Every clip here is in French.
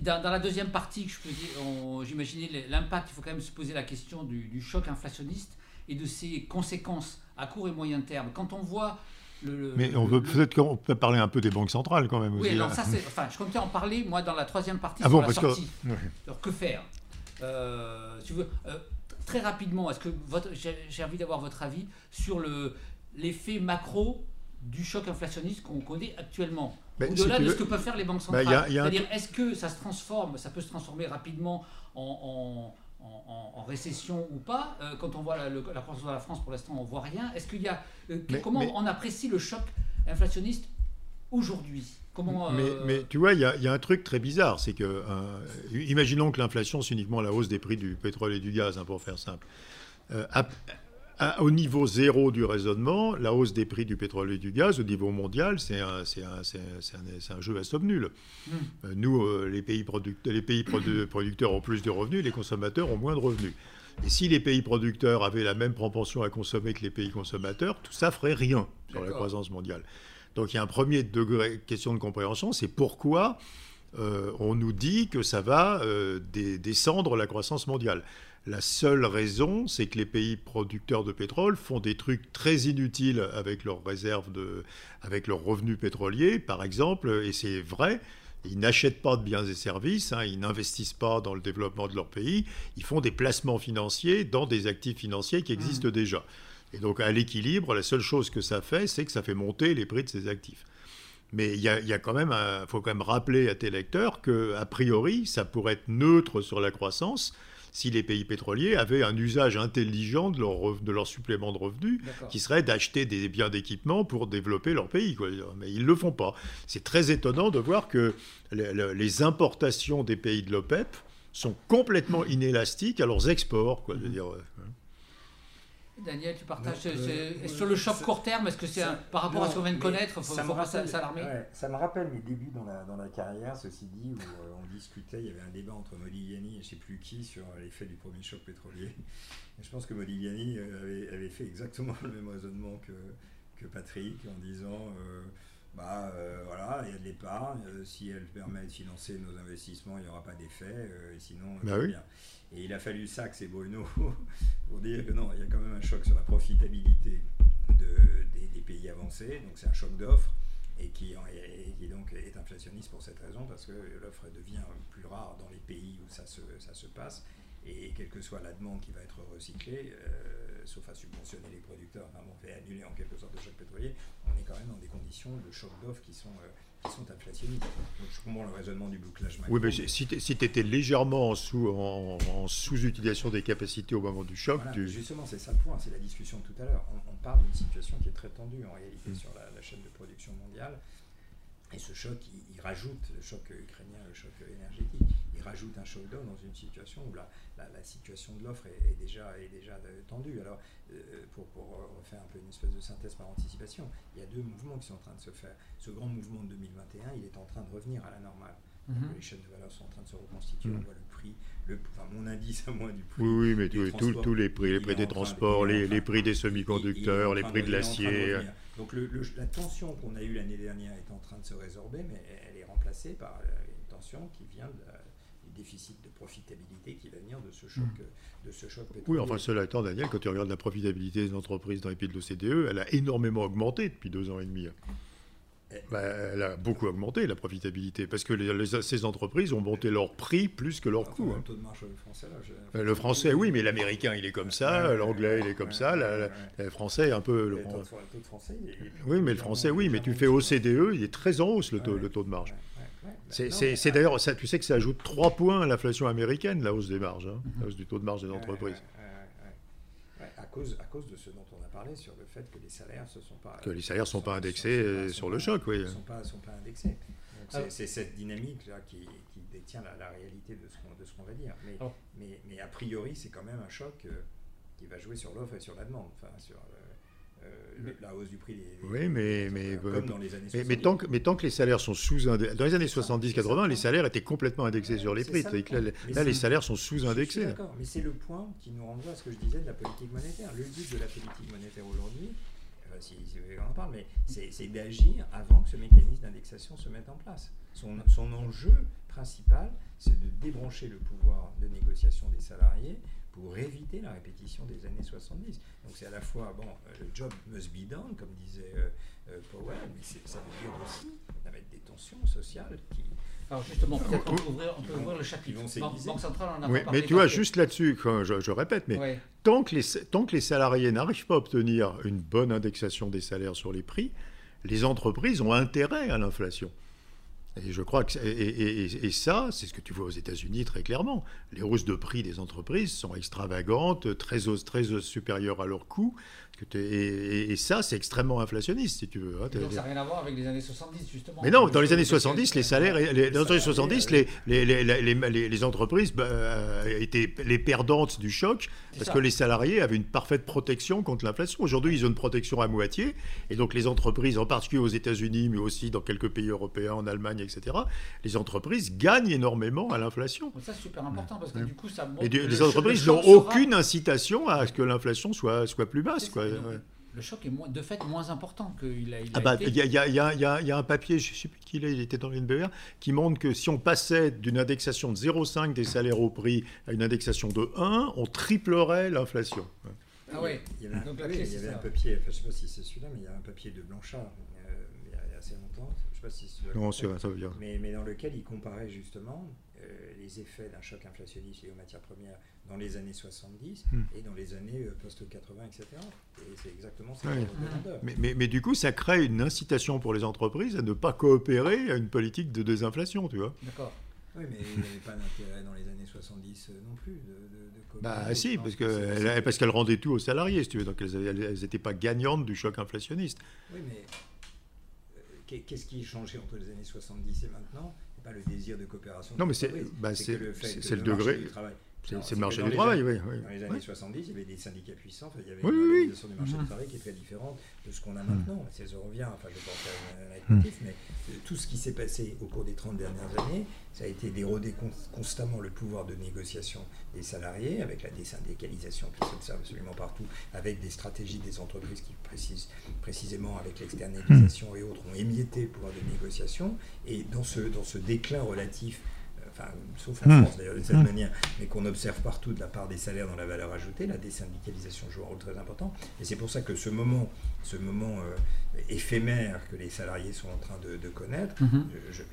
dans, la deuxième partie, j'imaginais l'impact, il faut quand même se poser la question du, choc inflationniste et de ses conséquences à court et moyen terme. Quand on voit le, Mais on peut peut-être qu'on peut parler un peu des banques centrales quand même. Oui, alors ça, c'est, enfin, je comptais en parler moi dans la troisième partie ah sur bon, la sortie. Que... Alors que faire? Euh, euh, Très rapidement, est-ce que votre, j'ai envie d'avoir votre avis sur le, l'effet macro du choc inflationniste qu'on connaît actuellement? Au-delà de ce que peuvent faire les banques bah, centrales. C'est-à-dire, est-ce que ça se transforme, ça peut se transformer rapidement en, en, récession ou pas euh, Quand on voit la, la, croissance de la France, pour l'instant, on voit rien. Est-ce qu'il y a. Euh, comment on apprécie le choc inflationniste aujourd'hui? Comment, mais, euh, mais, tu vois, il y, y, a un truc très bizarre, c'est que, imaginons que l'inflation, c'est uniquement la hausse des prix du pétrole et du gaz, hein, pour faire simple au niveau zéro du raisonnement, la hausse des prix du pétrole et du gaz au niveau mondial, c'est un, un, un, jeu à somme nulle. Hmm. Euh, nous, euh, les pays, les pays producteurs ont plus de revenus, les consommateurs ont moins de revenus. Et si les pays producteurs avaient la même propension à consommer que les pays consommateurs, tout ça ferait rien sur la croissance mondiale. Donc il y a un premier degré, question de compréhension, c'est pourquoi euh, on nous dit que ça va descendre la croissance mondiale. La seule raison, c'est que les pays producteurs de pétrole font des trucs très inutiles avec leurs réserves, de, avec leurs revenus pétroliers, par exemple, et c'est vrai. Ils n'achètent pas de biens et services, hein, ils n'investissent pas dans le développement de leur pays, ils font des placements financiers dans des actifs financiers qui existent mmh. déjà. Et donc à l'équilibre, la seule chose que ça fait, c'est que ça fait monter les prix de ces actifs. Mais il y, a, quand même, faut quand même rappeler à tes lecteurs que a priori, ça pourrait être neutre sur la croissance si les pays pétroliers avaient un usage intelligent de leur, de leur supplément de revenus, qui serait d'acheter des biens d'équipement pour développer leur pays. Mais ils ne le font pas. C'est très étonnant de voir que les importations des pays de l'OPEP sont complètement inélastiques à leurs exports. Quoi, dire, Daniel, tu partages euh, sur le choc court terme, est-ce que c'est par rapport à ce qu'on vient de connaître, faut, ça, pas s'alarmer? Ça me rappelle mes débuts dans la, dans la carrière, ceci dit, où euh, on discutait, il y avait un débat entre Modigliani et je ne sais plus qui sur l'effet du premier choc pétrolier. je pense que Modigliani euh, avait, fait exactement le même raisonnement que, que Patrick en disant bah voilà, il y a de l'épargne, si elle permet de financer nos investissements, il n'y aura pas d'effet, et sinon, bah oui. bien. Et il a fallu Sachs et Bruno pour dire que non, il y a quand même un choc sur la profitabilité des, pays avancés, donc c'est un choc d'offres, et qui, donc est inflationniste pour cette raison, parce que l'offre devient plus rare dans les pays où ça se, ça se passe, et quelle que soit la demande qui va être recyclée, euh, sauf à subventionner les producteurs, enfin bon, fait annuler en quelque sorte le choc pétrolier, on est quand même dans des conditions de choc d'offres qui sont... Euh, qui sont inflationnistes. Donc je comprends le raisonnement du bouclage. Oui, mais, si tu étais légèrement en, sous, en, sous-utilisation des capacités au moment du choc. Justement, c'est ça le point, c'est la discussion de tout à l'heure. On, parle d'une situation qui est très tendue en réalité mm. sur la, chaîne de production mondiale. Et ce choc, il, rajoute, le choc ukrainien, le choc énergétique, il rajoute un d'offre dans une situation où la, la, situation de l'offre est, déjà, est déjà tendue. Alors, euh, pour, pour, refaire un peu une espèce de synthèse par anticipation, il y a deux mouvements qui sont en train de se faire. Ce grand mouvement de 2021, il est en train de revenir à la normale. Mhm. Les chaînes de valeur sont en train de se reconstituer. On mhm. voit le prix, le, enfin mon indice à moi du prix. Oui, oui mais tous les prix, les prix des transports, les, les, prix des semi-conducteurs, les prix de, l'acier. Donc le, la tension qu'on a eue l'année dernière est en train de se résorber, mais elle est remplacée par euh, une tension qui vient du déficit de profitabilité qui va venir de ce choc. De ce choc pétrolier. Oui, enfin cela étant, Daniel, quand tu regardes la profitabilité des entreprises dans les pays de l'OCDE, elle a énormément augmenté depuis deux ans et demi. Eh. Bah, elle a beaucoup augmenté la profitabilité parce que ces entreprises ont monté leur prix plus que leur coût. Le hein. marge français, là, Le français, oui, mais l'américain, il est comme ça, l'anglais, il est comme ça, le français, un peu. Le, taux de français, oui, mais le français, oui, mais tu fais OCDE, il est très en hausse le taux, le taux de marge. C'est d'ailleurs, tu sais que ça ajoute 3 points à l'inflation américaine, la hausse des marges, hein, la hausse du taux de marge des entreprises. à, cause, à cause de ce dont on a parlé sur le fait que les salaires ne sont pas. Que les salaires ne sont, pas indexés sur le choc, oui. Ils ne sont pas, sont pas indexés. C'est cette dynamique-là qui, qui, détient la, réalité de ce qu'on va dire. Mais, mais, mais, a priori, c'est quand même un choc euh, qui va jouer sur l'offre et sur la demande. Enfin, sur, euh, la hausse du prix des. Oui, mais. mais, comme dans les années 70. Mais, tant que, mais tant que les salaires sont sous. Dans les années 70-80, les salaires étaient complètement indexés sur les prix. là, les salaires sont sous-indexés. D'accord, mais c'est le point qui nous renvoie à ce que je disais de la politique monétaire. Le but de la politique monétaire aujourd'hui, euh, si, on en parle, mais c'est d'agir avant que ce mécanisme d'indexation se mette en place. Son, son enjeu, principale, c'est de débrancher le pouvoir de négociation des salariés pour éviter la répétition des années 70. Donc c'est à la fois, bon, le job must be done, comme disait Powell, mais ça veut dire aussi avec des tensions sociales qui, alors justement, peut-être on, peut ouvrir, le chapitre. Banque, centrale, on a oui, Mais tu vois, juste là-dessus, je, je, répète, mais tant, que les, tant que les salariés n'arrivent pas à obtenir une bonne indexation des salaires sur les prix, les entreprises ont intérêt à l'inflation. Et je crois que et, ça, c'est ce que tu vois aux États-Unis très clairement. Les hausses de prix des entreprises sont extravagantes, très, très supérieures à leurs coûts. Et, ça, c'est extrêmement inflationniste, si tu veux. Hein, donc ça n'a rien à voir avec les années 70, justement. Mais non, dans les années 70, les salaires, les, dans les années 70, les, les, entreprises bah, euh, étaient les perdantes du choc parce que les salariés avaient une parfaite protection contre l'inflation. Aujourd'hui, ils ont une protection à moitié. Et donc, les entreprises, en particulier aux États-Unis, mais aussi dans quelques pays européens, en Allemagne, etc., les entreprises gagnent énormément à l'inflation. Ça, c'est super important parce que du coup, ça montre. Et les entreprises n'ont aucune incitation à ce que l'inflation soit, soit plus basse. Quoi. Le choc est moins, de fait moins important qu'il a, il ah bah, Il y, a, un papier, je ne sais plus qui il est, il était dans l'NBR, qui montre que si on passait d'une indexation de 0,5 des salaires au prix à une indexation de 1, on triplerait l'inflation. Ah ouais. Il y avait, un, un papier, je ne sais pas si c'est celui-là, mais il y a un papier de Blanchard euh, il y a assez longtemps, sais pas si c'est Non, ça veut dire. Mais, mais dans lequel il comparait justement euh, les effets d'un choc inflationniste lié aux matières premières dans les années 70 hmm. et dans les années euh, post-80, etc. Et c'est exactement ça. Mais, mais, mais, du coup, ça crée une incitation pour les entreprises à ne pas coopérer à une politique de désinflation, tu vois. D'accord. Oui, mais il n'y avait pas d'intérêt dans les années 70 euh, non plus de, de, Bah si, parce qu'elles parce qu'elle rendaient tout aux salariés, si tu veux. Donc elles n'étaient pas gagnantes du choc inflationniste. Oui, mais qu'est-ce qui a changé entre les années 70 et maintenant? Pas le désir de coopération. Non, mais c'est bah, le, le, degré. C'est le marché du travail, oui, Dans les années 70, il y avait des syndicats puissants, il y avait une organisation du marché du travail qui est très différente de ce qu'on a maintenant. Si je reviens, enfin je pense à un mais euh, tout ce qui s'est passé au cours des 30 dernières années, ça a été d'éroder constamment le pouvoir de négociation des salariés, avec la désyndicalisation qui s'observe absolument partout, avec des stratégies des entreprises qui précisent précisément avec l'externalisation et autres ont émietté le pouvoir de négociation. Et dans ce, dans ce déclin relatif sauf en hmm. France d'ailleurs de cette hmm. manière, mais qu'on observe partout de la part des salaires dans la valeur ajoutée, la désyndicalisation joue un rôle très important. Et c'est pour ça que ce moment, ce moment euh, éphémère que les salariés sont en train de, connaître, hmm.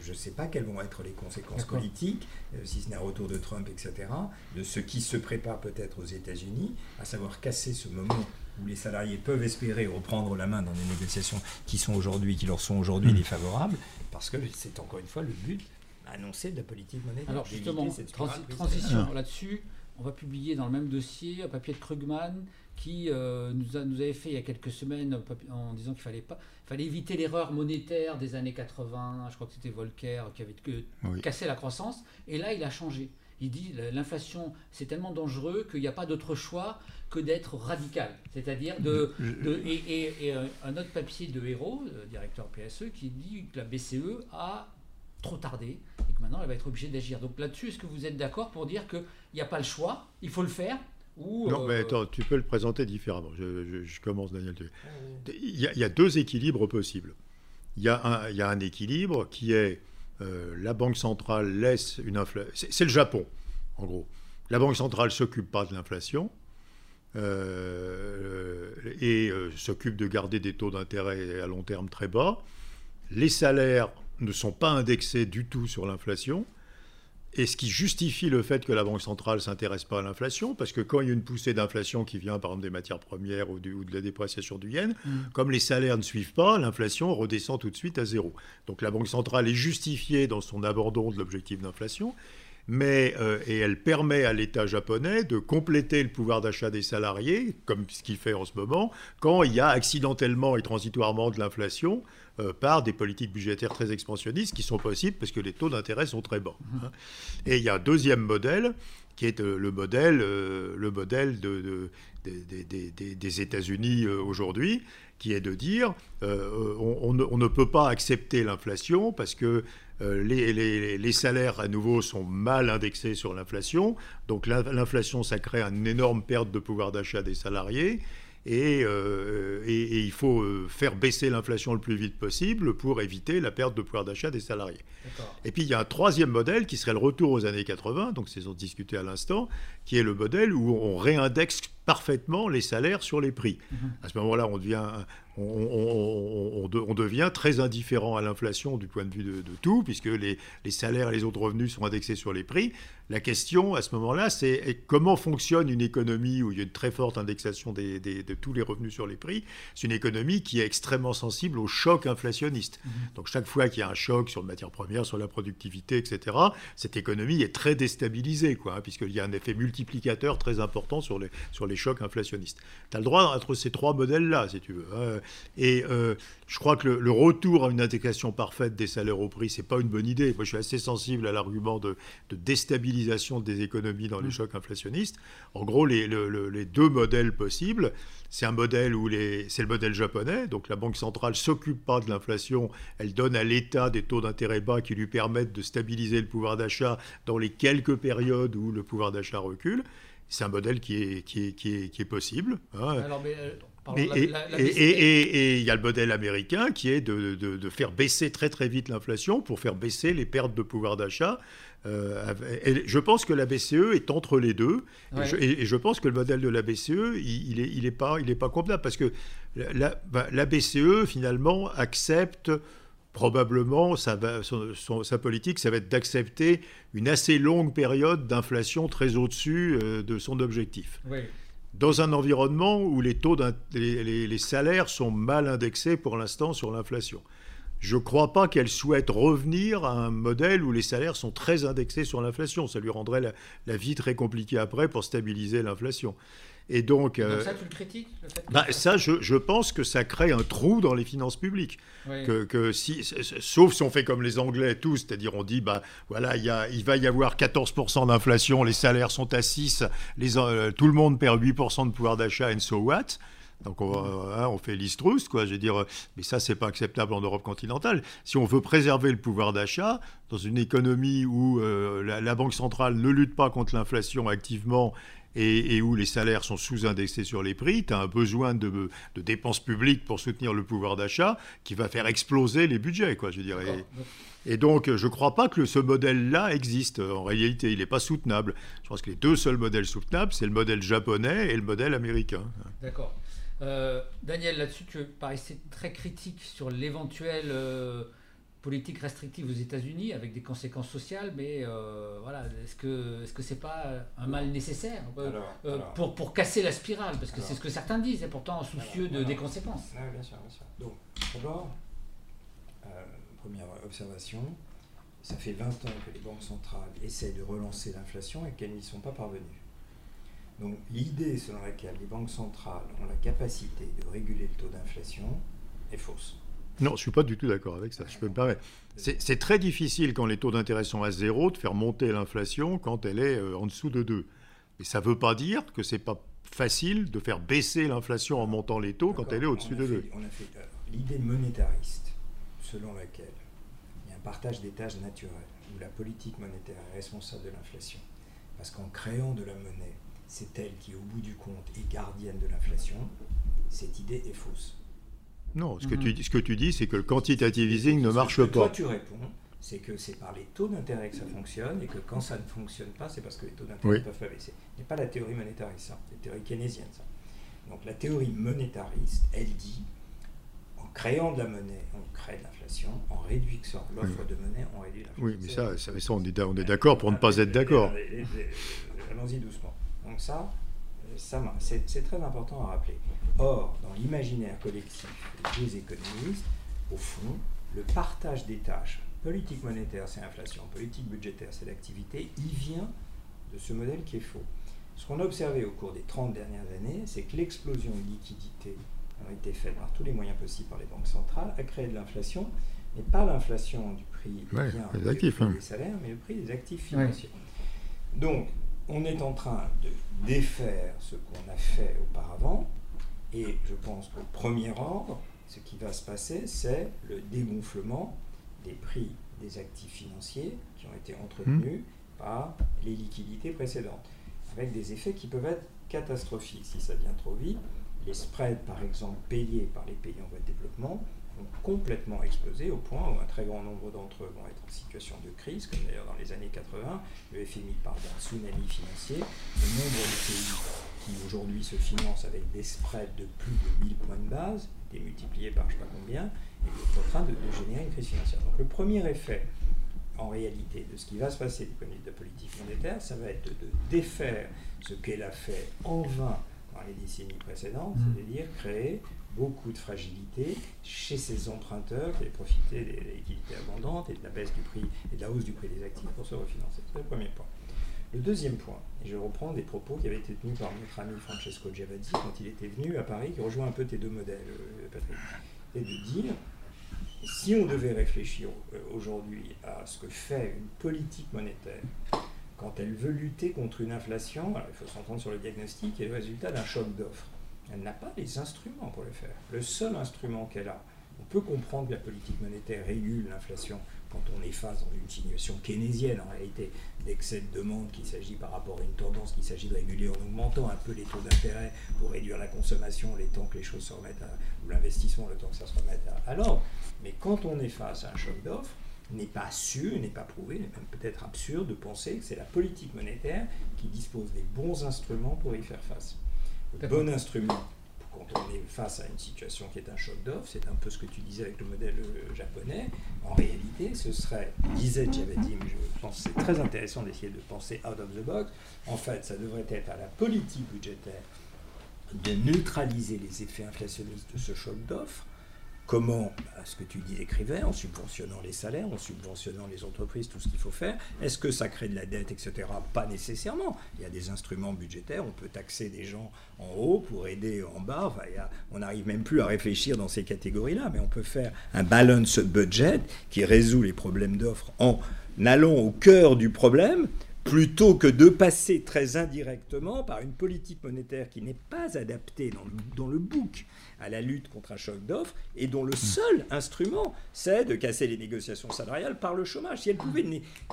je ne sais pas quelles vont être les conséquences politiques, euh, si ce n'est un retour de Trump, etc., de ce qui se prépare peut-être aux États-Unis, à savoir casser ce moment où les salariés peuvent espérer reprendre la main dans des négociations qui sont aujourd'hui, qui leur sont aujourd'hui défavorables, parce que c'est encore une fois le but annoncer de la politique monétaire. Alors justement, transition là-dessus, on va publier dans le même dossier un papier de Krugman qui euh, nous, a, nous avait fait il y a quelques semaines en disant qu'il fallait pas fallait éviter l'erreur monétaire des années 80, je crois que c'était Volcker qui avait cassé la croissance, et là il a changé. Il dit l'inflation c'est tellement dangereux qu'il n'y a pas d'autre choix que d'être radical. C'est-à-dire de. et, et, euh, un autre papier de Héros, directeur PSE, qui dit que la BCE a trop tardé et que maintenant elle va être obligée d'agir. Donc là-dessus, est-ce que vous êtes d'accord pour dire qu'il n'y a pas le choix, il faut le faire ou, Non, mais euh, attends, tu peux le présenter différemment. Je, commence, Daniel. Il y, a, deux équilibres possibles. Il y, a un, il y a un équilibre qui est euh, la Banque centrale laisse une inflation. C'est le Japon, en gros. La Banque centrale s'occupe pas de l'inflation. Euh, et s'occupe de garder des taux d'intérêt à long terme très bas. Les salaires ne sont pas indexés du tout sur l'inflation. Et ce qui justifie le fait que la Banque centrale ne s'intéresse pas à l'inflation, parce que quand il y a une poussée d'inflation qui vient par exemple des matières premières ou, de la dépréciation du yen, mm. comme les salaires ne suivent pas, l'inflation redescend tout de suite à zéro. Donc la Banque centrale est justifiée dans son abandon de l'objectif d'inflation, mais euh, et elle permet à l'État japonais de compléter le pouvoir d'achat des salariés, comme ce qu'il fait en ce moment, quand il y a accidentellement et transitoirement de l'inflation euh, par des politiques budgétaires très expansionnistes qui sont possibles parce que les taux d'intérêt sont très bas. Hein. Et il y a un deuxième modèle qui est euh, le modèle, euh, le modèle de, des États-Unis aujourd'hui, qui est de dire on, ne, peut pas accepter l'inflation parce que les, les, salaires à nouveau sont mal indexés sur l'inflation. Donc l'inflation, ça crée une énorme perte de pouvoir d'achat des salariés. et, et, il faut faire baisser l'inflation le plus vite possible pour éviter la perte de pouvoir d'achat des salariés. Et puis il y a un troisième modèle qui serait le retour aux années 80, donc c'est ce discuté à l'instant, qui est le modèle où on réindexe parfaitement les salaires sur les prix. Mhm. À ce moment-là, on devient on, devient très indifférent à l'inflation du point de vue de, tout, puisque les, salaires et les autres revenus sont indexés sur les prix. La question à ce moment-là, c'est comment fonctionne une économie où il y a une très forte indexation de tous les revenus sur les prix? C'est une économie qui est extrêmement sensible au choc inflationniste. Mmh. Donc chaque fois qu'il y a un choc sur les matières premières, sur la productivité, etc., cette économie est très déstabilisée, quoi, hein, puisqu'il y a un effet multiplicateur très important sur les, sur les chocs inflationnistes. Tu as le droit entre ces trois modèles-là, si tu veux. Hein. Et euh, je crois que le, retour à une indexation parfaite des salaires au prix, c'est pas une bonne idée. Moi, je suis assez sensible à l'argument de, déstabilisation des économies dans les mm. chocs inflationnistes. En gros, les, deux modèles possibles, c'est un modèle où c'est le modèle japonais. Donc, la banque centrale s'occupe pas de l'inflation, elle donne à l'État des taux d'intérêt bas qui lui permettent de stabiliser le pouvoir d'achat dans les quelques périodes où le pouvoir d'achat recule. C'est un modèle qui est, qui est, possible. Hein. Alors, mais, euh, et il y a le modèle américain qui est de, faire baisser très très vite l'inflation pour faire baisser les pertes de pouvoir d'achat. Euh, je pense que la BCE est entre les deux. Et, je, pense que le modèle de la BCE, il n'est il est pas, il est pas convenable parce que la, bah, la, BCE, finalement, accepte probablement, sa, sa politique, ça va être d'accepter une assez longue période d'inflation très au-dessus euh, de son objectif. Oui dans un environnement où les, taux les, les, salaires sont mal indexés pour l'instant sur l'inflation. Je ne crois pas qu'elle souhaite revenir à un modèle où les salaires sont très indexés sur l'inflation. Ça lui rendrait la, la, vie très compliquée après pour stabiliser l'inflation. Et donc, euh, ça, tu le critiques bah, Ça, je, je, pense que ça crée un trou dans les finances publiques. Que, que, si, sauf si on fait comme les Anglais tous, c'est-à-dire on dit, bah, voilà, y a, il va y avoir 14% d'inflation, les salaires sont à 6, les, euh, tout le monde perd 8% de pouvoir d'achat, and so what donc on, hein, on fait l'Istrus, quoi. Je veux dire, mais ça, c'est pas acceptable en Europe continentale. Si on veut préserver le pouvoir d'achat dans une économie où euh, la, la, Banque centrale ne lutte pas contre l'inflation activement et, où les salaires sont sous-indexés sur les prix, tu as un besoin de, dépenses publiques pour soutenir le pouvoir d'achat qui va faire exploser les budgets, quoi, je dirais. Et donc, je ne crois pas que ce modèle-là existe. En réalité, il n'est pas soutenable. Je pense que les deux seuls modèles soutenables, c'est le modèle japonais et le modèle américain. D'accord. Euh, Daniel, là-dessus, tu paraissais très critique sur l'éventuel euh, politique restrictive aux États-Unis avec des conséquences sociales, mais euh, voilà, est-ce que est-ce que c'est pas un mal nécessaire euh, euh, pour, pour casser la spirale? Parce que c'est ce que certains disent, et pourtant soucieux de, des conséquences. Oui, bien sûr, bien sûr. Donc, d'abord, première observation, ça fait 20 ans que les banques centrales essaient de relancer l'inflation et qu'elles n'y sont pas parvenues. Donc l'idée selon laquelle les banques centrales ont la capacité de réguler le taux d'inflation est fausse. Non, je ne suis pas du tout d'accord avec ça. Je peux me permettre. C'est très difficile quand les taux d'intérêt sont à zéro de faire monter l'inflation quand elle est euh, en dessous de 2. Et ça ne veut pas dire que ce n'est pas facile de faire baisser l'inflation en montant les taux quand elle est au-dessus de 2. On a fait l'idée monétariste selon laquelle il y a un partage des tâches naturelles où la politique monétaire est responsable de l'inflation. Parce qu'en créant de la monnaie, c'est elle qui, au bout du compte, est gardienne de l'inflation. Cette idée est fausse. Non, ce, que, tu, ce que tu dis, c'est que le quantitative easing ne marche pas. Toi, tu réponds, c'est que c'est par les taux d'intérêt que ça fonctionne et que quand ça ne fonctionne pas, c'est parce que les taux d'intérêt peuvent pas baisser. Ce n'est pas la théorie monétariste, ça. c'est la théorie keynésienne. Ça. Donc la théorie monétariste, elle dit en créant de la monnaie, on crée de l'inflation, en réduisant l'offre de monnaie, on réduit l'inflation. Oui, mais ça, ça, ça on est, on est d'accord pour ne pas être d'accord. Allons-y doucement. Donc ça, c'est très important à rappeler. Or, dans l'imaginaire collectif des économistes, au fond, le partage des tâches, politique monétaire c'est inflation, politique budgétaire c'est l'activité, il vient de ce modèle qui est faux. Ce qu'on a observé au cours des 30 dernières années, c'est que l'explosion de liquidités a été faite par tous les moyens possibles par les banques centrales, a créé de l'inflation, mais pas l'inflation du prix des, actifs, hein. des salaires, mais le prix des actifs financiers. Donc, on est en train de défaire ce qu'on a fait auparavant, et je pense qu'au premier ordre, ce qui va se passer, c'est le dégonflement des prix des actifs financiers qui ont été entretenus mmh. par les liquidités précédentes, avec des effets qui peuvent être catastrophiques si ça vient trop vite. les spreads, par exemple, payés par les pays en voie de développement, ont complètement explosé au point où un très grand nombre d'entre eux vont être en situation de crise, comme d'ailleurs dans les années 80, le FMI parle d'un tsunami financier. Le nombre de pays qui aujourd'hui se financent avec des spreads de plus de 1000 points de base, démultipliés par je ne sais pas combien, est en train de, générer une crise financière. Donc le premier effet, en réalité, de ce qui va se passer du point de vue de la politique monétaire, ça va être de défaire ce qu'elle a fait en vain dans les décennies précédentes, mmh. c'est-à-dire créer beaucoup de fragilité chez ces emprunteurs qui avaient profité des liquidités abondantes et de la baisse du prix et de la hausse du prix des actifs pour se refinancer. C'est le premier point. Le deuxième point, et je reprends des propos qui avaient été tenus par notre ami Francesco Giavazzi quand il était venu à Paris, qui rejoint un peu tes deux modèles, euh, Patrick, et de dire si on devait réfléchir euh, aujourd'hui à ce que fait une politique monétaire quand elle veut lutter contre une inflation, il faut s'entendre sur le diagnostic, et le résultat d'un choc d'offres. Elle n'a pas les instruments pour le faire. Le seul instrument qu'elle a, on peut comprendre que la politique monétaire régule l'inflation quand on est face dans une situation keynésienne en réalité d'excès de demande qu'il s'agit par rapport à une tendance qu'il s'agit de réguler en augmentant un peu les taux d'intérêt pour réduire la consommation les temps que les choses se remettent à, ou l'investissement le temps que ça se remette à, à l'ordre. Mais quand on est face à un choc d'offres, n'est pas sûr, n'est pas prouvé, n'est même peut-être absurde de penser que c'est la politique monétaire qui dispose des bons instruments pour y faire face. Le bon instrument face à une situation qui est un choc d'offre, c'est un peu ce que tu disais avec le modèle euh, japonais. En réalité, ce serait, disait dit, mais je pense que c'est très intéressant d'essayer de penser out of the box. En fait, ça devrait être à la politique budgétaire de neutraliser les effets inflationnistes de ce choc d'offre Comment bah, Ce que tu dis écrivais, en subventionnant les salaires, en subventionnant les entreprises, tout ce qu'il faut faire. Est-ce que ça crée de la dette, etc. Pas nécessairement. Il y a des instruments budgétaires, on peut taxer des gens en haut pour aider en bas. on n'arrive même plus à réfléchir dans ces catégories-là, mais on peut faire un balance budget qui résout les problèmes d'offres en allant au cœur du problème plutôt que de passer très indirectement par une politique monétaire qui n'est pas adaptée dans le, dans le book à la lutte contre un choc d'offres et dont le hmm. seul instrument, c'est de casser les négociations salariales par le chômage. Si elle pouvait,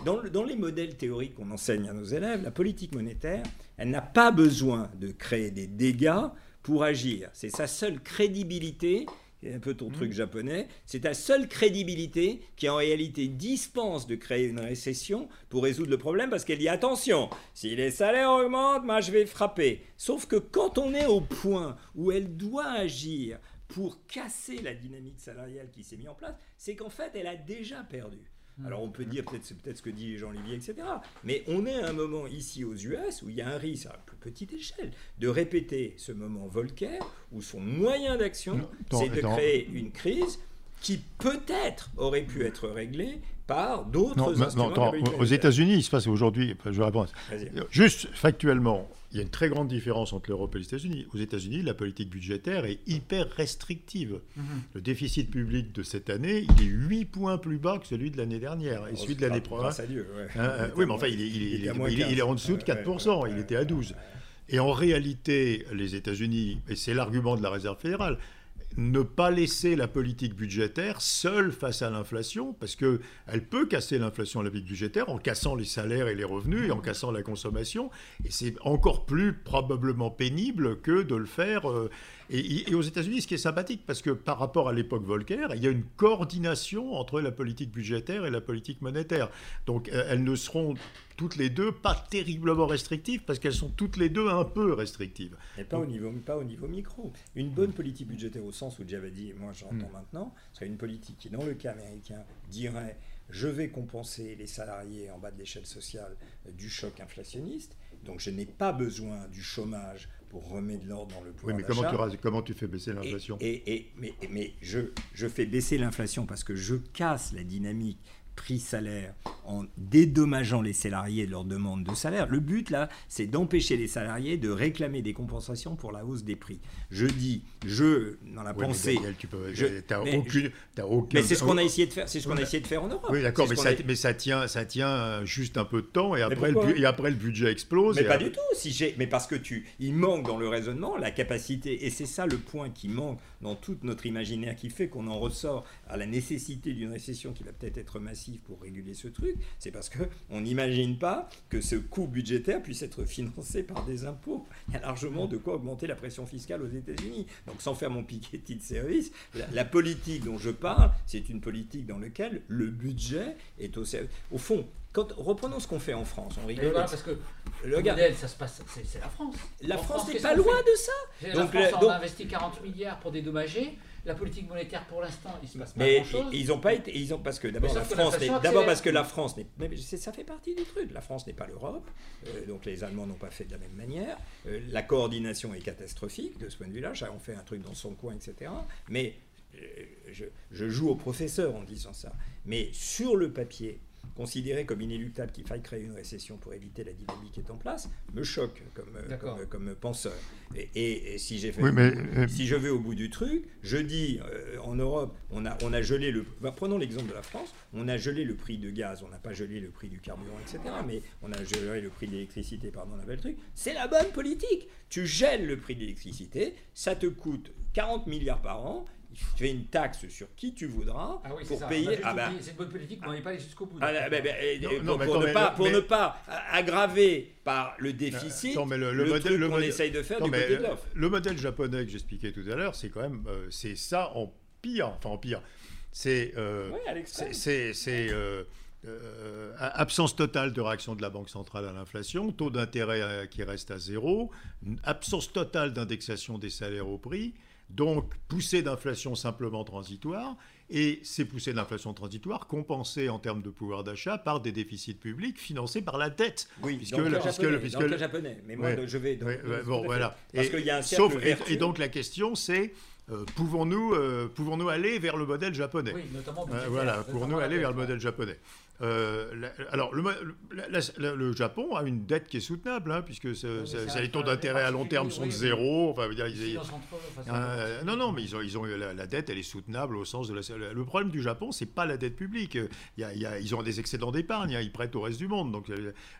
dans, dans les modèles théoriques qu'on enseigne à nos élèves, la politique monétaire, elle n'a pas besoin de créer des dégâts pour agir. C'est sa seule crédibilité un peu ton truc mmh. japonais, c'est ta seule crédibilité qui en réalité dispense de créer une récession pour résoudre le problème parce qu'elle dit attention, si les salaires augmentent, moi je vais frapper. Sauf que quand on est au point où elle doit agir pour casser la dynamique salariale qui s'est mise en place, c'est qu'en fait elle a déjà perdu. Hmm. Alors on peut dire, peut-être c'est peut-être ce que dit Jean-Olivier, etc. Mais on est à un moment ici aux US où il y a un risque à plus petite échelle de répéter ce moment Volcker où son moyen d'action, c'est de créer une crise qui peut-être aurait pu être réglée par d'autres instruments. aux États-Unis, il se passe aujourd'hui, je vais répondre. Juste factuellement, il y a une très grande différence entre l'Europe et les États-Unis. Aux États-Unis, la politique budgétaire est hyper restrictive. Mhm. Le déficit public de cette année, il est 8 points plus bas que celui de l'année dernière et celui de l'année prochaine. Hein, hein, oui, mais enfin, il est, il est en dessous de 4%, il était à 12%. Et en réalité, les États-Unis, et c'est l'argument de la Réserve fédérale, ne pas laisser la politique budgétaire seule face à l'inflation, parce qu'elle peut casser l'inflation à la politique budgétaire en cassant les salaires et les revenus et en cassant la consommation. Et c'est encore plus probablement pénible que de le faire. Euh, et, aux États-Unis, ce qui est sympathique, parce que par rapport à l'époque Volcker, il y a une coordination entre la politique budgétaire et la politique monétaire. Donc euh, elles ne seront toutes les deux pas terriblement restrictives parce qu'elles sont toutes les deux un peu restrictives. Mais pas, au niveau, pas au niveau micro. Une bonne politique budgétaire au sens où j'avais dit, et moi j'entends mm. maintenant, serait une politique qui, dans le cas américain, dirait je vais compenser les salariés en bas de l'échelle sociale du choc inflationniste, donc je n'ai pas besoin du chômage pour remettre de l'ordre dans le pouvoir Oui, mais comment tu, comment tu fais baisser l'inflation? et, et, mais, mais je, je fais baisser l'inflation parce que je casse la dynamique prix-salaire en dédommageant les salariés de leur demande de salaire. Le but, là, c'est d'empêcher les salariés de réclamer des compensations pour la hausse des prix. Je dis, je, dans la pensée... Mais tu peux, mais, aucune, mais c'est ce qu'on a essayé de faire, c'est ce qu'on a essayé de faire en Europe. Oui, d'accord, mais, ça, mais ça, tient, ça tient juste un peu de temps et après, le, et après le budget explose. Mais pas du tout, si j'ai, mais parce que tu, il manque dans le raisonnement la capacité, et c'est ça le point qui manque dans tout notre imaginaire qui fait qu'on en ressort à la nécessité d'une récession qui va peut-être être massive pour réguler ce truc, c'est parce qu'on n'imagine pas que ce coût budgétaire puisse être financé par des impôts. Il y a largement de quoi augmenter la pression fiscale aux États-Unis. Donc sans faire mon piquet de service, la, politique dont je parle, c'est une politique dans laquelle le budget est au Au fond, quand, reprenons ce qu'on fait en France. On rigole. parce que le modèle, ça se passe, c'est la France. La France n'est pas loin de ça. Donc, la France, on a investi 40 milliards pour dédommager. La politique monétaire, pour l'instant, il se passe pas grand chose. Ils n'ont pas été, ils ont parce que d'abord la France, d'abord parce que la France n'est, ça fait partie du truc. La France n'est pas l'Europe, euh, donc les Allemands n'ont pas fait de la même manière. Euh, la coordination est catastrophique de ce point de vue-là. On fait un truc dans son coin, etc. Mais euh, je, je joue au professeur en disant ça. Mais sur le papier, considérer comme inéluctable qu'il faille créer une récession pour éviter la dynamique qui est en place, me choque comme, euh, comme, penseur. Et, si, j'ai fait, euh, si je vais au bout du truc, je dis, euh, en Europe, on a, on a gelé le... Bah, prenons l'exemple de la France, on a gelé le prix de gaz, on n'a pas gelé le prix du carburant, etc. Mais on a gelé le prix de l'électricité, pardon, on avait le truc. C'est la bonne politique. Tu gèles le prix de l'électricité, ça te coûte 40 milliards par an, tu fais une taxe sur qui tu voudras ah pour payer. Ah bah, c'est une bonne politique, mais on n'est pas allé jusqu'au bout. Ah, bah, bah, pour, ne pas, pour ne pas aggraver par le déficit non, mais le, le, modèle qu'on essaye de faire du côté de l'offre. Le modèle japonais que j'expliquais tout à l'heure, c'est quand même euh, c'est ça en pire, enfin en pire. C'est euh, c'est euh, euh, absence totale de réaction de la Banque centrale à l'inflation, taux d'intérêt qui reste à zéro, absence totale d'indexation des salaires au prix, donc, poussée d'inflation simplement transitoire, et ces poussées d'inflation transitoire compensées en termes de pouvoir d'achat par des déficits publics financés par la dette. Oui, puisque, le, japonais, japonais. Mais moi, je vais. bon, voilà. Parce qu'il y a un sauf, et, donc la question, c'est euh, pouvons-nous euh, pouvons-nous aller vers le modèle japonais? Oui, notamment. Euh, voilà, pouvons-nous aller vers le modèle japonais euh, alors, le, Japon a une dette qui est soutenable, hein, puisque les taux d'intérêt à long terme sont de zéro. Enfin, euh, non, non, mais ils ont, ils ont la, dette, elle est soutenable au sens de la. Le problème du Japon, c'est pas la dette publique. Il y a, ils ont des excédents d'épargne, hein, ils prêtent au reste du monde. Donc,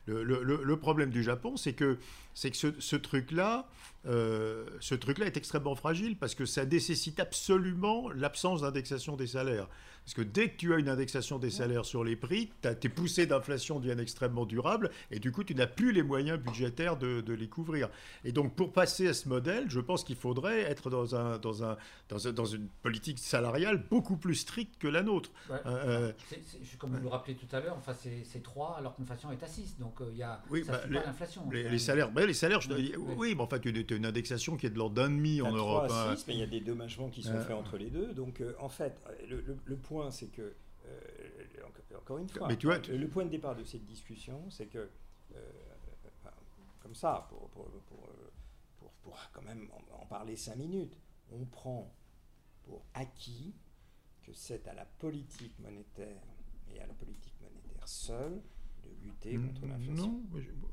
le, problème du Japon, c'est que, c'est que ce, truc-là, euh, ce truc-là est extrêmement fragile parce que ça nécessite absolument l'absence d'indexation des salaires. Parce que dès que tu as une indexation des salaires sur les prix, tes poussées d'inflation deviennent extrêmement durables et du coup, tu n'as plus les moyens budgétaires de, les couvrir. Et donc, pour passer à ce modèle, je pense qu'il faudrait être dans, un, dans, un, dans, une politique salariale beaucoup plus stricte que la nôtre. Euh, euh, comme vous le rappelez tout à l'heure, enfin, c'est 3 alors que l'inflation est à 6. Donc, euh, il y a, oui, ça bah, les, pas l'inflation. Les, salaires, bah, les salaires je oui, oui, mais en fait, tu as une indexation qui est de l'ordre d'un demi en Europe. 3 à 6, hein. mais il y a des dommagements qui sont faits entre les deux. Donc, en fait, le, le point c'est que, euh, encore une fois, le, point de départ de cette discussion, c'est que, euh, comme ça, pour, pour, pour, quand même en, parler cinq minutes, on prend pour acquis que c'est à la politique monétaire et à la politique monétaire seule lutter mm, contre l'inflation. Non,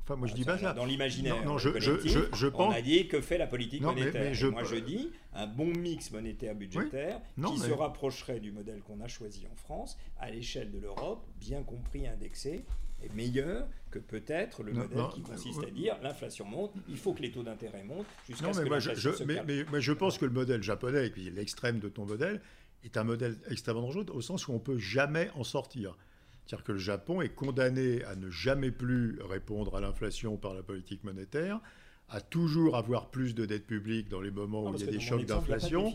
enfin moi je dis pas ça. Dans l'imaginaire, non, je, je, je, pense... on a dit que fait la politique monétaire. je... Moi je dis un bon mix monétaire budgétaire qui se rapprocherait du modèle qu'on a choisi en France à l'échelle de l'Europe, bien compris indexé, est meilleur que peut-être le modèle qui consiste à dire l'inflation monte, il faut que les taux d'intérêt montent jusqu'à ce que l'inflation se mais, mais, mais, je pense que le modèle japonais, et puis l'extrême de ton modèle, est un modèle extrêmement dangereux au sens où on peut jamais en sortir. C'est-à-dire que le Japon est condamné à ne jamais plus répondre à l'inflation par la politique monétaire, à toujours avoir plus de dette publique dans les moments où il y a des chocs d'inflation.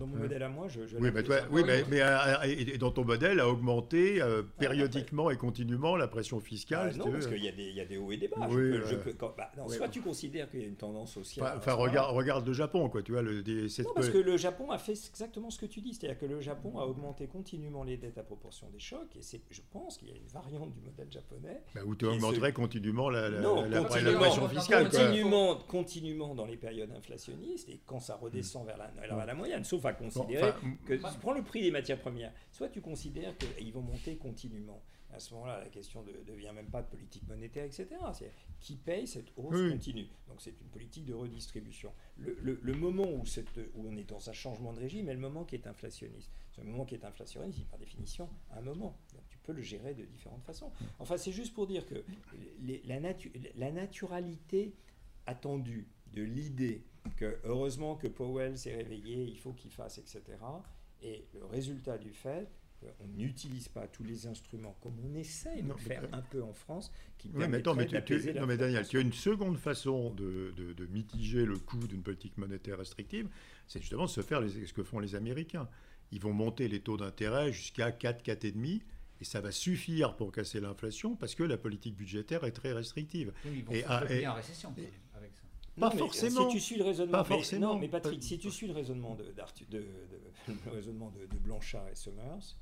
Dans mon modèle à moi, je. oui, mais, toi, oui, mais, mais et dans ton modèle, a augmenté euh, ah, périodiquement et continuellement la pression fiscale. Ah, non, parce qu'il y, y, a des hauts et des bas. Oui, je peux, bah, non, soit tu considères qu'il y a une tendance sociale. Enfin, regarde, regarde le Japon, quoi. Tu vois, le, non, parce que le Japon a fait exactement ce que tu dis, c'est-à-dire que le Japon a augmenté continuellement les dettes à proportion des chocs, et c'est, je pense qu'il y a une variante du modèle japonais. Bah, où tu augmenterais continuellement la, la, pression fiscale. Continuellement continuellement dans les périodes inflationnistes et quand ça redescend vers la, la moyenne, sauf à considérer que tu prends le prix des matières premières, soit tu considères qu'ils vont monter continuellement. À ce moment-là, la question ne devient même pas de politique monétaire, etc. C'est qui paye cette hausse continue? Donc c'est une politique de redistribution. Le, moment où, cette, où on est dans un changement de régime est le moment qui est inflationniste. Ce moment qui est inflationniste, par définition un moment. Donc tu peux le gérer de différentes façons. Enfin, c'est juste pour dire que la, la naturalité attendu de l'idée que heureusement que Powell s'est réveillé, il faut qu'il fasse, etc. Et le résultat du fait on n'utilise pas tous les instruments comme on essaie de faire un peu en France, qui oui, mais attends, mais, tu, non, mais Daniel, tu as une seconde façon de, de, mitiger le coût d'une politique monétaire restrictive, c'est justement de se faire les, ce que font les Américains. Ils vont monter les taux d'intérêt jusqu'à 4, 4,5 et ça va suffire pour casser l'inflation parce que la politique budgétaire est très restrictive. Oui, ils vont et, en récession avec Pas forcément. Si tu suis le raisonnement, pas forcément. non, mais Patrick, si tu suis le raisonnement de, de, le raisonnement de, Blanchard et Summers,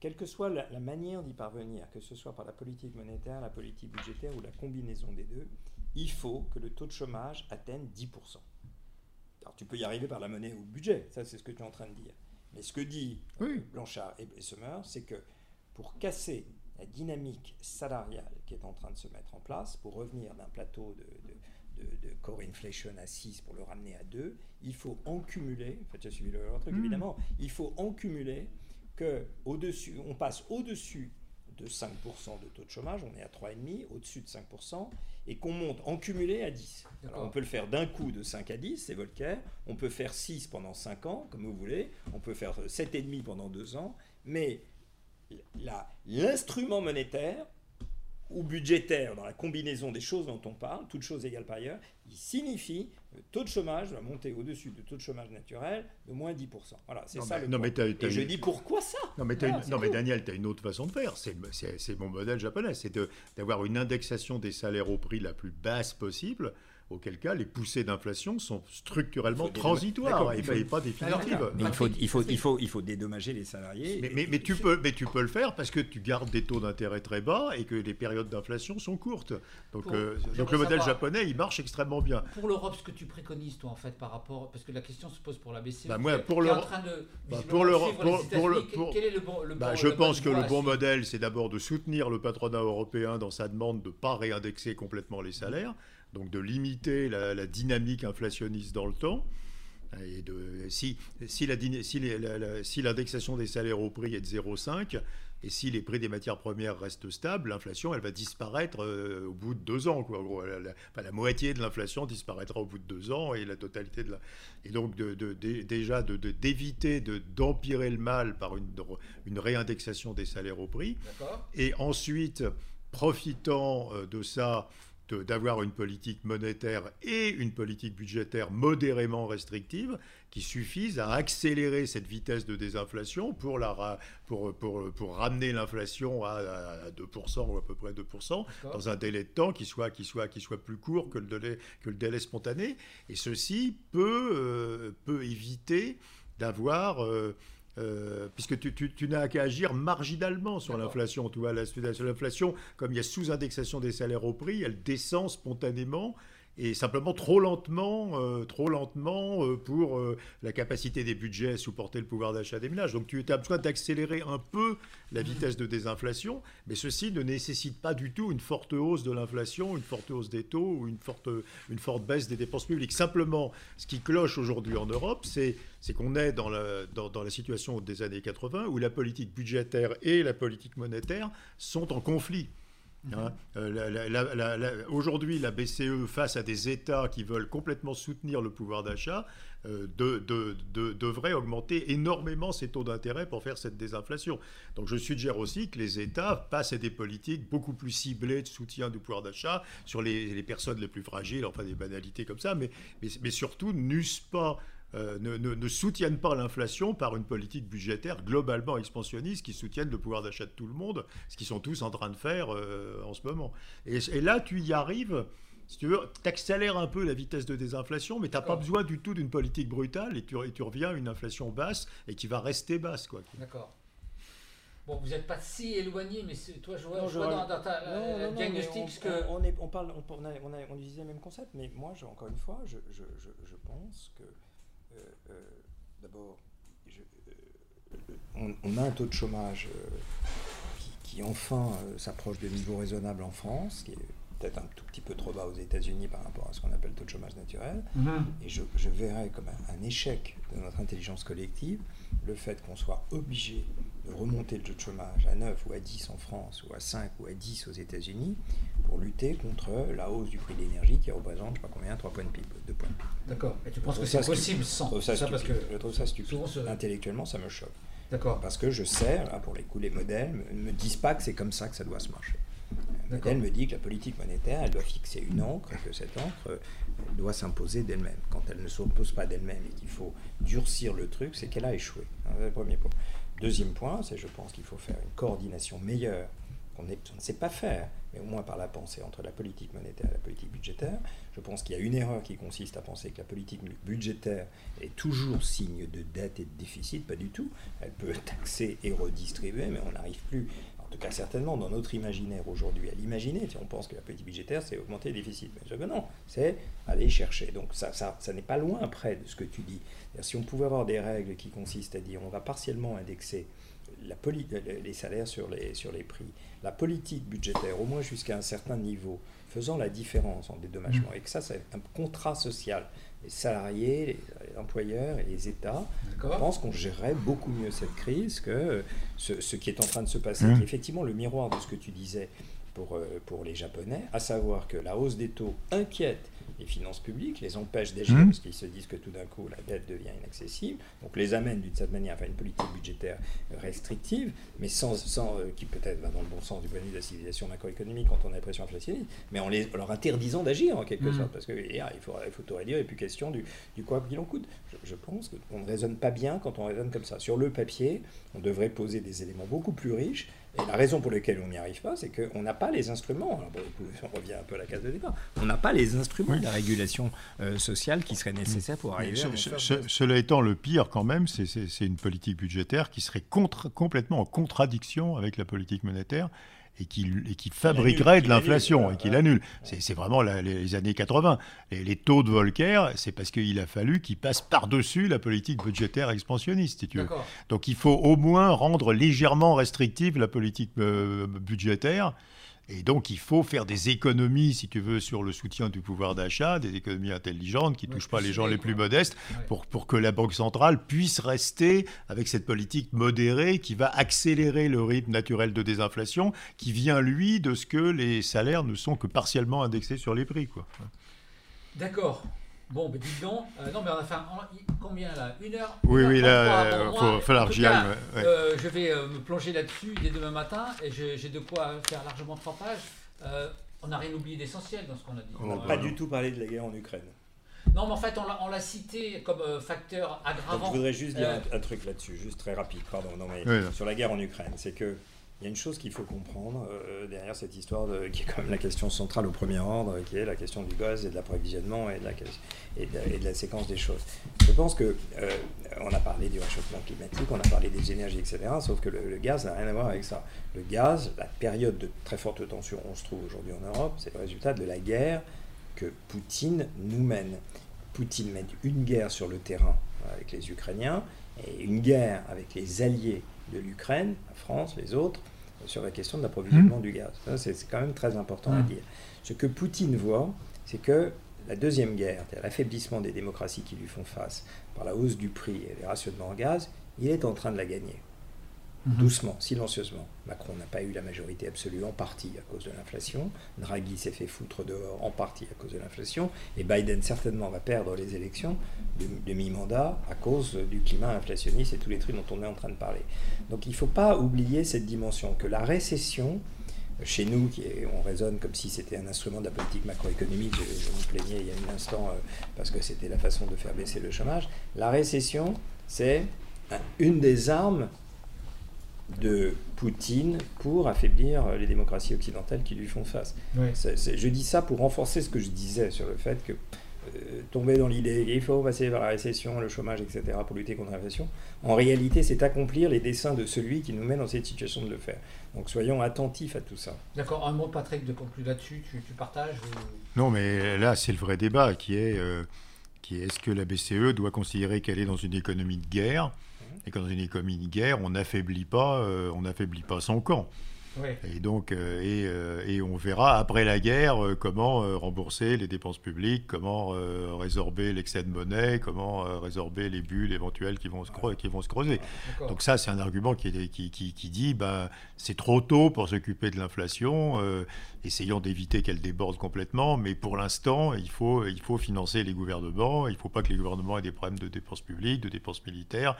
quelle que soit la, manière d'y parvenir, que ce soit par la politique monétaire, la politique budgétaire ou la combinaison des deux, il faut que le taux de chômage atteigne 10%. Alors tu peux y arriver par la monnaie ou le budget, ça c'est ce que tu es en train de dire. Mais ce que dit Blanchard et, Summers, c'est que pour casser la dynamique salariale qui est en train de se mettre en place, pour revenir d'un plateau de, de, core inflation à 6 pour le ramener à 2, il faut en cumuler, en fait j'ai suivi le truc hmm. évidemment, il faut en cumuler que au-dessus, on passe au-dessus de 5% de taux de chômage, on est à 3,5, au-dessus de 5%, et qu'on monte en cumulé à 10. Alors on peut le faire d'un coup de 5 à 10, c'est Volcker, on peut faire 6 pendant 5 ans, comme vous voulez, on peut faire 7,5 pendant 2 ans, mais l'instrument monétaire ou budgétaire dans la combinaison des choses dont on parle, toutes choses égales par ailleurs, il signifie le taux de chômage va monter au-dessus du taux de chômage naturel de moins 10%. Voilà, c'est ça le non, mais Et je dis pourquoi ça? Non, mais, non, mais Daniel, tu as une autre façon de faire. C'est mon modèle japonais. C'est d'avoir une indexation des salaires au prix la plus basse possible auquel cas les poussées d'inflation sont structurellement transitoires et pas définitives. Mais il faut, il, faut, il, faut, il faut dédommager les salariés. Mais, mais, tu peux, mais tu peux le faire parce que tu gardes des taux d'intérêt très bas et que les périodes d'inflation sont courtes. Donc, euh, donc le modèle japonais, il marche extrêmement bien. Pour l'Europe, ce que tu préconises, toi, en fait, par rapport. Parce que la question se pose pour la BCE. Bah, moi, pour l'Europe. Bah, pour l'Europe. Quel est le bon. Le bah, je pense que le bon modèle, c'est d'abord de soutenir le patronat européen dans sa demande de ne pas réindexer complètement les salaires donc de limiter la, dynamique inflationniste dans le temps. Et de, si, si, l'indexation des salaires au prix est de 0,5 et si les prix des matières premières restent stables, l'inflation, elle va disparaître euh, au bout de deux ans. Quoi. gros, la, moitié de l'inflation disparaîtra au bout de deux ans et la totalité de la... Et donc de, déjà d'éviter d'empirer le mal par une, une réindexation des salaires au prix. Et ensuite, profitant euh, de ça, d'avoir une politique monétaire et une politique budgétaire modérément restrictive qui suffisent à accélérer cette vitesse de désinflation pour, la, pour, pour, pour ramener l'inflation à, 2% ou à peu près 2% dans un délai de temps qui soit, qui soit, qui soit plus court que le délai, que le délai spontané. Et ceci peut, euh, peut éviter d'avoir... Euh, euh, puisque tu, n'as qu'à agir marginalement sur l'inflation. Tu vois, l'inflation, comme il y a sous-indexation des salaires au prix, elle descend spontanément et simplement trop lentement, euh, trop lentement euh, pour euh, la capacité des budgets à supporter le pouvoir d'achat des ménages. Donc tu as besoin d'accélérer un peu la vitesse de désinflation, mais ceci ne nécessite pas du tout une forte hausse de l'inflation, une forte hausse des taux ou une forte, une forte baisse des dépenses publiques. Simplement, ce qui cloche aujourd'hui en Europe, c'est qu'on est dans la, dans la situation des années 80 où la politique budgétaire et la politique monétaire sont en conflit. Hein, euh, aujourd'hui, la BCE, face à des États qui veulent complètement soutenir le pouvoir d'achat, euh, devrait augmenter énormément ses taux d'intérêt pour faire cette désinflation. Donc je suggère aussi que les États passent à des politiques beaucoup plus ciblées de soutien du pouvoir d'achat sur les, personnes les plus fragiles, enfin des banalités comme ça, mais, mais, surtout n'eussent pas euh, ne, soutiennent pas l'inflation par une politique budgétaire globalement expansionniste qui soutienne le pouvoir d'achat de tout le monde, ce qu'ils sont tous en train de faire euh, en ce moment. Et, là, tu y arrives, si tu veux, tu accélères un peu la vitesse de désinflation, mais tu n'as pas besoin du tout d'une politique brutale et tu, tu, reviens à une inflation basse et qui va rester basse. D'accord. Bon, vous n'êtes pas si éloigné, mais toi, je vois, dans, ta diagnostic on, que... On, est, on, parle, on, on, a, on, utilisait le même concept, mais moi, je, encore une fois, je, je, je pense que euh, euh, d'abord, euh, on, a un taux de chômage qui, enfin s'approche de niveaux raisonnables en France, qui est peut-être un tout petit peu trop bas aux États-Unis par rapport à ce qu'on appelle le taux de chômage naturel. Mhm. Et je, verrais comme un, échec de notre intelligence collective le fait qu'on soit obligé de remonter le taux de chômage à 9 ou à 10 en France, ou à 5 ou à 10 aux États-Unis, pour lutter contre la hausse du prix de l'énergie qui représente, je ne sais pas combien, 3 points de PIB, 2 points de PIB. D'accord. Et tu penses que c'est possible sans ça, parce que Je trouve ça stupide. Intellectuellement, ça me choque. D'accord. Parce que je sais, pour les coups, les modèles ne me disent pas que c'est comme ça que ça doit se marcher. Le modèle me dit que la politique monétaire, elle doit fixer une encre, et que cette encre doit s'imposer d'elle-même. Quand elle ne s'impose pas d'elle-même et qu'il faut durcir le truc, c'est qu'elle a échoué. C'est le premier point. Deuxième point, c'est je pense qu'il faut faire une coordination meilleure qu'on ne sait pas faire, mais au moins par la pensée entre la politique monétaire et la politique budgétaire. Je pense qu'il y a une erreur qui consiste à penser que la politique budgétaire est toujours signe de dette et de déficit, pas du tout. Elle peut taxer et redistribuer, mais on n'arrive plus tout cas certainement dans notre imaginaire aujourd'hui, à l'imaginer. Si on pense que la politique budgétaire, c'est augmenter le déficit. Mais non, c'est aller chercher. Donc ça, ça, ça n'est pas loin près de ce que tu dis. Si on pouvait avoir des règles qui consistent à dire on va partiellement indexer la les salaires sur les, sur les prix, la politique budgétaire, au moins jusqu'à un certain niveau, faisant la différence en dédommagement, mmh. et que ça, c'est un contrat social les salariés, les employeurs et les États, je pense qu'on gérerait beaucoup mieux cette crise que ce, qui est en train de se passer, mmh. effectivement le miroir de ce que tu disais pour, euh, pour les Japonais, à savoir que la hausse des taux inquiète les finances publiques, les empêche d'agir mmh. parce qu'ils se disent que tout d'un coup la dette devient inaccessible, donc les amène d'une certaine manière à une politique budgétaire restrictive, mais sans, sans euh, qui peut-être va dans le bon sens du point de vue de la civilisation macroéconomique quand on a la pression inflationniste, mais en, les, leur interdisant d'agir en quelque mmh. sorte, parce qu'il il faut, il faut tout réduire et plus question du, du quoi qu'il en coûte. Je, je pense qu'on ne raisonne pas bien quand on raisonne comme ça. Sur le papier, on devrait poser des éléments beaucoup plus riches et la raison pour laquelle on n'y arrive pas, c'est qu'on n'a pas les instruments. on revient un peu à la case de départ. On n'a pas les instruments de la régulation euh, sociale qui seraient nécessaires pour arriver à. cela étant, le pire quand même, c'est une politique budgétaire qui serait contre, complètement en contradiction avec la politique monétaire et qui, et qui fabriquerait de l'inflation et qui l'annule. C'est vraiment les années 80. les taux de Volcker, c'est parce qu'il a fallu qu'ils passent par-dessus la politique budgétaire expansionniste, si tu veux. Donc il faut au moins rendre légèrement restrictive la politique euh, budgétaire et donc, il faut faire des économies, si tu veux, sur le soutien du pouvoir d'achat, des économies intelligentes qui ne touchent pas les gens les plus modestes, pour, pour que la Banque centrale puisse rester avec cette politique modérée qui va accélérer le rythme naturel de désinflation, qui vient, lui, de ce que les salaires ne sont que partiellement indexés sur les prix. D'accord. Bon, ben dis donc. Euh, non, mais on a fait combien là? Une heure? Oui, oui, là, il euh, faut falloir que j'y aille. Euh, je vais me plonger là-dessus dès demain matin et j'ai de quoi faire largement trois pages. on n'a rien oublié d'essentiel dans ce qu'on a dit. On n'a pas du tout parlé de la guerre en Ukraine. Non, mais en fait, on l'a cité comme facteur aggravant. je voudrais juste dire un, truc là-dessus, juste très rapide, pardon. Non, mais sur la guerre en Ukraine, c'est que il y a une chose qu'il faut comprendre euh, derrière cette histoire, qui est quand même la question centrale au premier ordre, qui est la question du gaz et de l'approvisionnement et, de la, séquence des choses. Je pense que euh, on a parlé du réchauffement climatique, on a parlé des énergies, etc. Sauf que le, gaz n'a rien à voir avec ça. Le gaz, la période de très forte tension où on se trouve aujourd'hui en Europe, c'est le résultat de la guerre que Poutine nous mène. Poutine mène une guerre sur le terrain avec les Ukrainiens et une guerre avec les alliés de l'Ukraine, la France, les autres, sur la question de l'approvisionnement mmh. du gaz. C'est quand même très important à mmh. dire. Ce que Poutine voit, c'est que la deuxième guerre, l'affaiblissement des démocraties qui lui font face par la hausse du prix et les rationnements en gaz, il est en train de la gagner. Mhm. doucement, silencieusement. Macron n'a pas eu la majorité absolue en partie à cause de l'inflation. Draghi s'est fait foutre dehors en partie à cause de l'inflation. Et Biden certainement va perdre les élections de, mi-mandat à cause du climat inflationniste et tous les trucs dont on est en train de parler. Donc il ne faut pas oublier cette dimension que la récession, chez nous, on raisonne comme si c'était un instrument de la politique macroéconomique, je, me plaignais il y a un instant euh, parce que c'était la façon de faire baisser le chômage, la récession, c'est une des armes de Poutine pour affaiblir les démocraties occidentales qui lui font face. je dis ça pour renforcer ce que je disais sur le fait que euh, tomber dans l'idée qu'il faut passer par la récession, le chômage, etc., pour lutter contre l'inflation, en réalité, c'est accomplir les desseins de celui qui nous met dans cette situation de le faire. Donc soyons attentifs à tout ça. D'accord, un mot, Patrick, de conclure là-dessus, tu, partages Non, mais là, c'est le vrai débat qui est, euh, qui est est-ce que la BCE doit considérer qu'elle est dans une économie de guerre et que dans une économie de guerre, on n'affaiblit pas, euh, on n'affaiblit pas son camp. Et donc, et, et, on verra après la guerre comment rembourser les dépenses publiques, comment résorber l'excès de monnaie, comment résorber les bulles éventuelles qui vont se, qui vont se creuser. Donc ça, c'est un argument qui, qui dit, ben, c'est trop tôt pour s'occuper de l'inflation, essayons d'éviter qu'elle déborde complètement, mais pour l'instant, il faut, il faut financer les gouvernements, il ne faut pas que les gouvernements aient des problèmes de dépenses publiques, de dépenses militaires,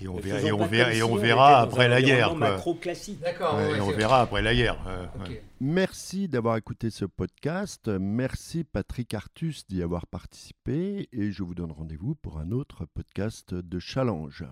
et on, verra, et on, verra, et on verra après la guerre. Macro classique. D'accord. et on verra après la guerre. Merci d'avoir écouté ce podcast. Merci Patrick Artus d'y avoir participé, et je vous donne rendez-vous pour un autre podcast de Challenge.